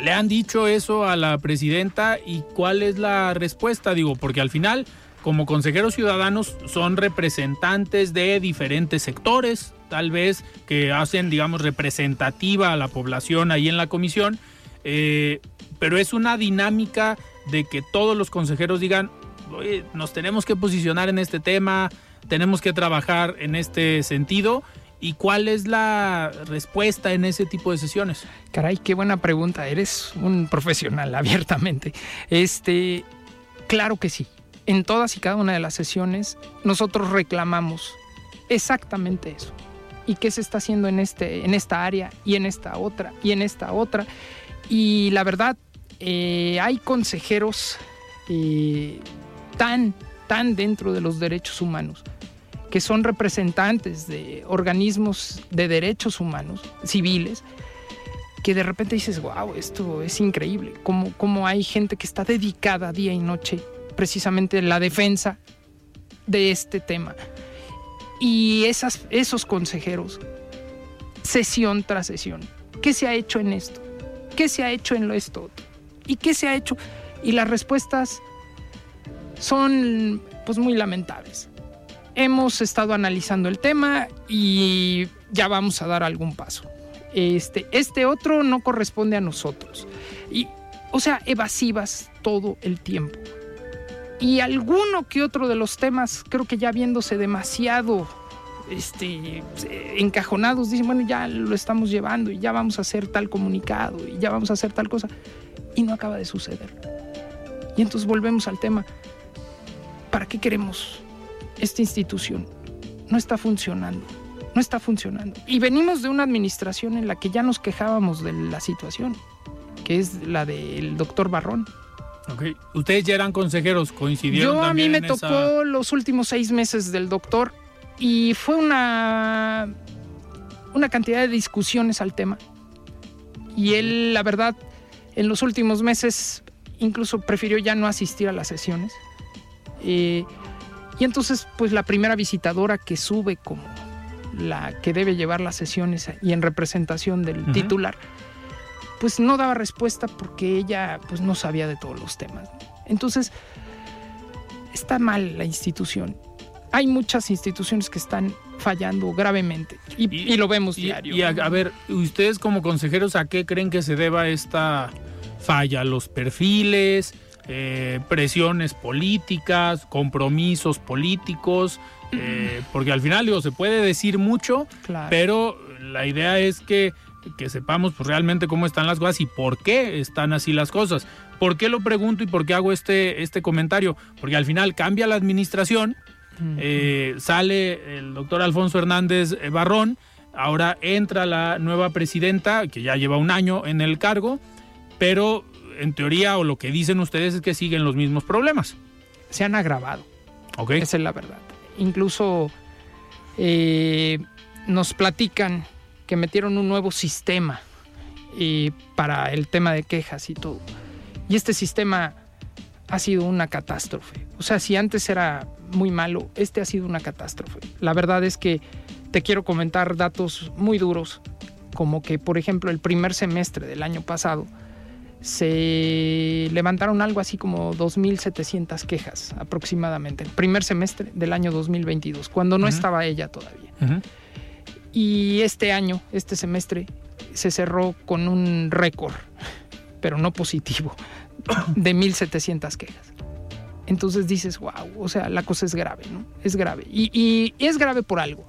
¿le han dicho eso a la presidenta y cuál es la respuesta? Digo, porque al final, como consejeros ciudadanos, son representantes de diferentes sectores, tal vez que hacen, digamos, representativa a la población ahí en la comisión, eh, pero es una dinámica de que todos los consejeros digan, "Oye, nos tenemos que posicionar en este tema, tenemos que trabajar en este sentido. ¿Y cuál es la respuesta en ese tipo de sesiones? Caray, qué buena pregunta. Eres un profesional, abiertamente. Este, claro que sí. En todas y cada una de las sesiones, nosotros reclamamos exactamente eso. ¿Y qué se está haciendo en, este, en esta área y en esta otra y en esta otra? Y la verdad, eh, hay consejeros eh, tan, tan dentro de los derechos humanos que son representantes de organismos de derechos humanos civiles, que de repente dices, wow, esto es increíble, cómo, cómo hay gente que está dedicada día y noche precisamente en la defensa de este tema. Y esas, esos consejeros, sesión tras sesión, ¿qué se ha hecho en esto? ¿Qué se ha hecho en lo esto? ¿Y qué se ha hecho? Y las respuestas son pues muy lamentables hemos estado analizando el tema y ya vamos a dar algún paso. Este, este otro no corresponde a nosotros. Y, o sea, evasivas todo el tiempo. Y alguno que otro de los temas, creo que ya viéndose demasiado este, encajonados, dicen, bueno, ya lo estamos llevando y ya vamos a hacer tal comunicado y ya vamos a hacer tal cosa. Y no acaba de suceder. Y entonces volvemos al tema. ¿Para qué queremos esta institución no está funcionando, no está funcionando. Y venimos de una administración en la que ya nos quejábamos de la situación, que es la del doctor Barrón. Okay. Ustedes ya eran consejeros, coincidieron Yo a mí me tocó esa- los últimos seis meses del doctor y fue una, una cantidad de discusiones al tema. Y él, la verdad, en los últimos meses incluso prefirió ya no asistir a las sesiones. Eh, y entonces, pues la primera visitadora que sube como la que debe llevar las sesiones y en representación del titular, pues no daba respuesta porque ella pues no sabía de todos los temas. Entonces, está mal la institución. Hay muchas instituciones que están fallando gravemente y, y lo vemos y- diario. Y a, a ver, ustedes como consejeros, ¿a qué creen que se deba esta falla? ¿Los perfiles? Eh, presiones políticas, compromisos políticos, eh, porque al final digo, se puede decir mucho, Claro. pero la idea es que que sepamos pues, realmente cómo están las cosas y por qué están así las cosas. ¿Por qué lo pregunto y por qué hago este, este comentario? Porque al final cambia la administración, eh, sale el doctor Alfonso Hernández Barrón, ahora entra la nueva presidenta, que ya lleva un año en el cargo, pero en teoría o lo que dicen ustedes es que siguen los mismos problemas. Se han agravado. Ok. Esa es la verdad. Incluso eh, nos platican que metieron un nuevo sistema eh, para el tema de quejas y todo. Y este sistema ha sido una catástrofe. O sea, si antes era muy malo, este ha sido una catástrofe. La verdad es que te quiero comentar datos muy duros, como que, por ejemplo, el primer semestre del año pasado se levantaron algo así como 2.700 quejas aproximadamente, el primer semestre del año 2022, cuando no estaba ella todavía. Y este año, este semestre, se cerró con un récord, pero no positivo, de 1.700 quejas. Entonces dices, wow, o sea, la cosa es grave, ¿no? Es grave. Y, y, es grave por algo.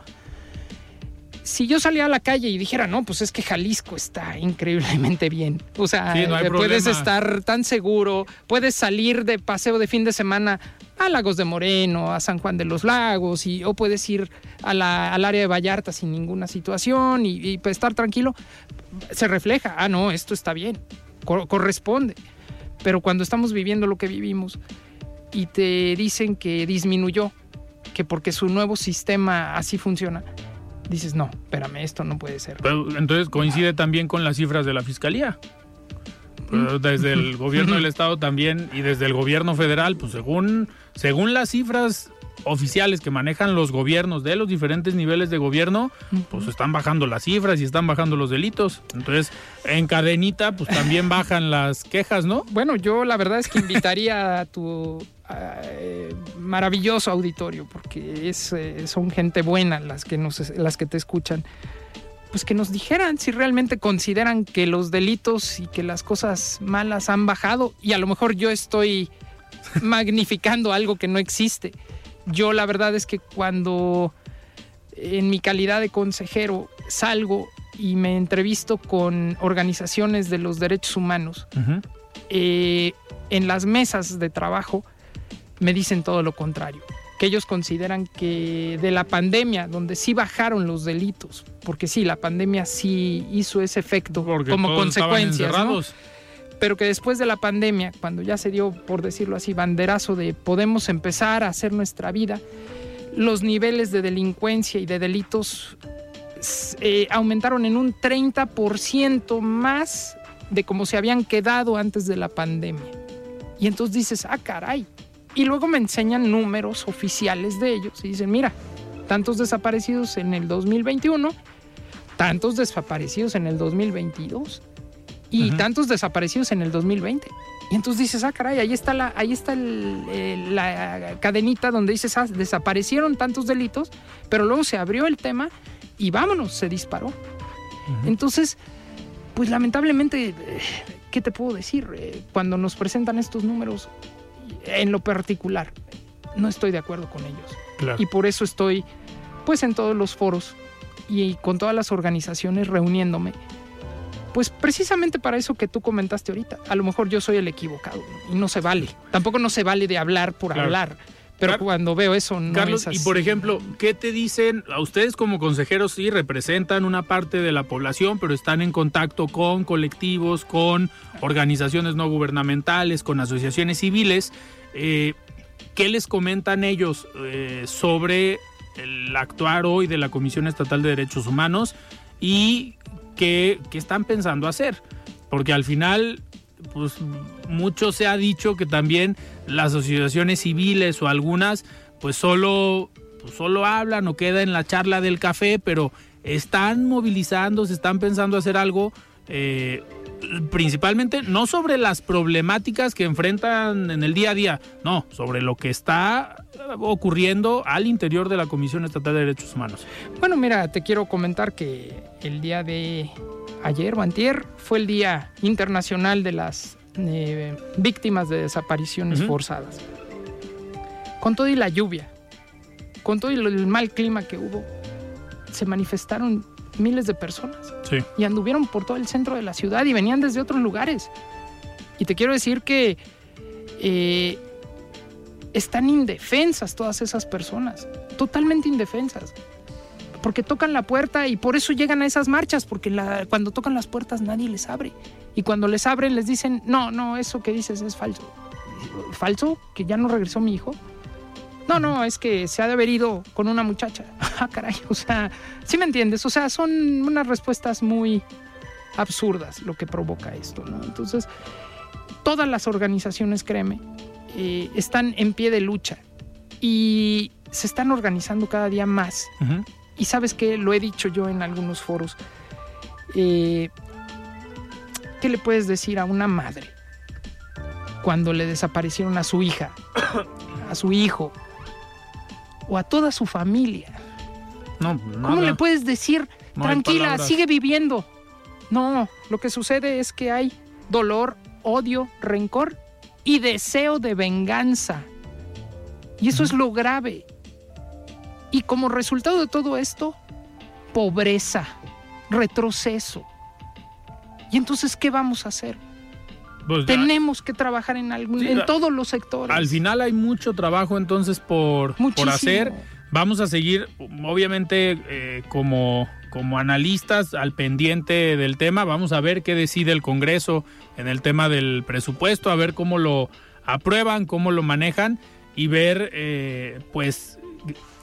Si yo salía a la calle y dijera, no, pues es que Jalisco está increíblemente bien. O sea, puedes estar tan seguro, puedes salir de paseo de fin de semana a Lagos de Moreno, a San Juan de los Lagos, y, o puedes ir al área de Vallarta sin ninguna situación y, pues, estar tranquilo. Se refleja, ah, no, esto está bien, corresponde. Pero cuando estamos viviendo lo que vivimos y te dicen que disminuyó, que porque su nuevo sistema así funciona, dices, no, espérame, esto no puede ser. entonces coincide también con las cifras de la fiscalía. Mm. desde el gobierno del estado también y desde el gobierno federal, pues según, según las cifras oficiales que manejan los gobiernos de los diferentes niveles de gobierno, pues están bajando las cifras y están bajando los delitos. Entonces, en cadenita, pues también bajan las quejas, ¿no? Bueno, yo la verdad es que invitaría a tu eh, maravilloso auditorio, porque es, eh, son gente buena las que, nos, las que te escuchan pues que nos dijeran si realmente consideran que los delitos y que las cosas malas han bajado y a lo mejor yo estoy magnificando algo que no existe. Yo la verdad es que cuando en mi calidad de consejero salgo y me entrevisto con organizaciones de los derechos humanos, eh, en las mesas de trabajo me dicen todo lo contrario, que ellos consideran que de la pandemia, donde sí bajaron los delitos, porque sí, la pandemia sí hizo ese efecto como consecuencia pero que después de la pandemia, cuando ya se dio, por decirlo así, banderazo de podemos empezar a hacer nuestra vida, los niveles de delincuencia y de delitos eh, aumentaron en un 30% más de como se habían quedado antes de la pandemia. Y entonces dices, ah, caray. Y luego me enseñan números oficiales de ellos y dicen, mira, tantos desaparecidos en el 2021, tantos desaparecidos en el 2022 y tantos desaparecidos en el 2020. Y entonces dices, ah, caray, ahí está la, ahí está la cadenita donde dices, ah, desaparecieron tantos delitos, pero luego se abrió el tema y vámonos, se disparó. Entonces, pues lamentablemente, eh, ¿qué te puedo decir? Eh, cuando nos presentan estos números, en lo particular, no estoy de acuerdo con ellos. Y por eso estoy, pues, en todos los foros y con todas las organizaciones reuniéndome pues precisamente para eso que tú comentaste ahorita. A lo mejor yo soy el equivocado y no se vale. Tampoco no se vale de hablar por hablar. Pero cuando veo eso, no Carlos, y por ejemplo, ¿qué te dicen? A ustedes como consejeros sí representan una parte de la población, pero están en contacto con colectivos, con organizaciones no gubernamentales, con asociaciones civiles. Eh, ¿Qué les comentan ellos eh, sobre el actuar hoy de la Comisión Estatal de Derechos Humanos y qué, están pensando hacer. Porque al final, pues mucho se ha dicho que también las asociaciones civiles o algunas, pues solo, pues, solo hablan o queda en la charla del café, pero están movilizando, se están pensando hacer algo. Eh, principalmente no sobre las problemáticas que enfrentan en el día a día, no, sobre lo que está ocurriendo al interior de la Comisión Estatal de Derechos Humanos. Bueno, mira, te quiero comentar que el día de ayer o antier fue el Día Internacional de las eh, Víctimas de Desapariciones Forzadas. Con todo y la lluvia, con todo y el mal clima que hubo, se manifestaron miles de personas. Sí. Y anduvieron por todo el centro de la ciudad y venían desde otros lugares. Y te quiero decir que eh, están indefensas todas esas personas, totalmente indefensas. Porque tocan la puerta y por eso llegan a esas marchas, porque la- cuando tocan las puertas nadie les abre. Y cuando les abren les dicen, no, no, eso que dices es falso. ¿Falso? ¿Que ya no regresó mi hijo? No, no, es que se ha de haber ido con una muchacha. Ah, caray, o sea, ¿sí me entiendes? O sea, son unas respuestas muy absurdas lo que provoca esto, ¿no? Entonces, todas las organizaciones, créeme, eh, están en pie de lucha y se están organizando cada día más. Y sabes que lo he dicho yo en algunos foros. eh, ¿Qué le puedes decir a una madre cuando le desaparecieron a su hija, a su hijo o a toda su familia? No, ¿Cómo le puedes decir, No tranquila, sigue viviendo? No, lo que sucede es que hay dolor, odio, rencor y deseo de venganza. Y eso es lo grave. Y como resultado de todo esto, pobreza, retroceso. Y entonces, ¿qué vamos a hacer? Pues Tenemos que trabajar en, algún, Sí, en todos los sectores. al final hay mucho trabajo entonces por, por hacer. Vamos a seguir, obviamente, eh, como, como analistas al pendiente del tema. Vamos a ver qué decide el Congreso en el tema del presupuesto, a ver cómo lo aprueban, cómo lo manejan y ver, eh, pues,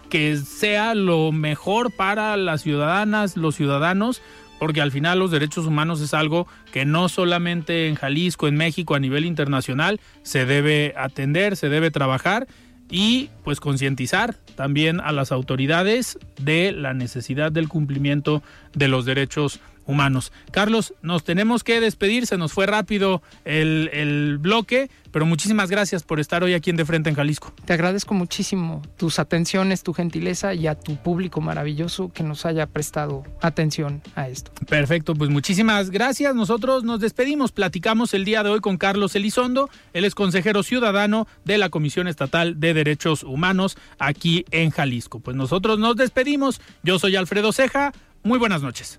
que sea lo mejor para las ciudadanas, los ciudadanos, porque al final los derechos humanos es algo que no solamente en Jalisco, en México, a nivel internacional, se debe atender, se debe trabajar y pues concientizar también a las autoridades de la necesidad del cumplimiento de los derechos humanos. Carlos, nos tenemos que despedir, se nos fue rápido el, el bloque, pero muchísimas gracias por estar hoy aquí en De Frente en Jalisco. Te agradezco muchísimo tus atenciones, tu gentileza y a tu público maravilloso que nos haya prestado atención a esto. Perfecto, pues muchísimas gracias. Nosotros nos despedimos. Platicamos el día de hoy con Carlos Elizondo. Él es consejero ciudadano de la Comisión Estatal de Derechos Humanos aquí en Jalisco. Pues nosotros nos despedimos. Yo soy Alfredo Ceja. Muy buenas noches.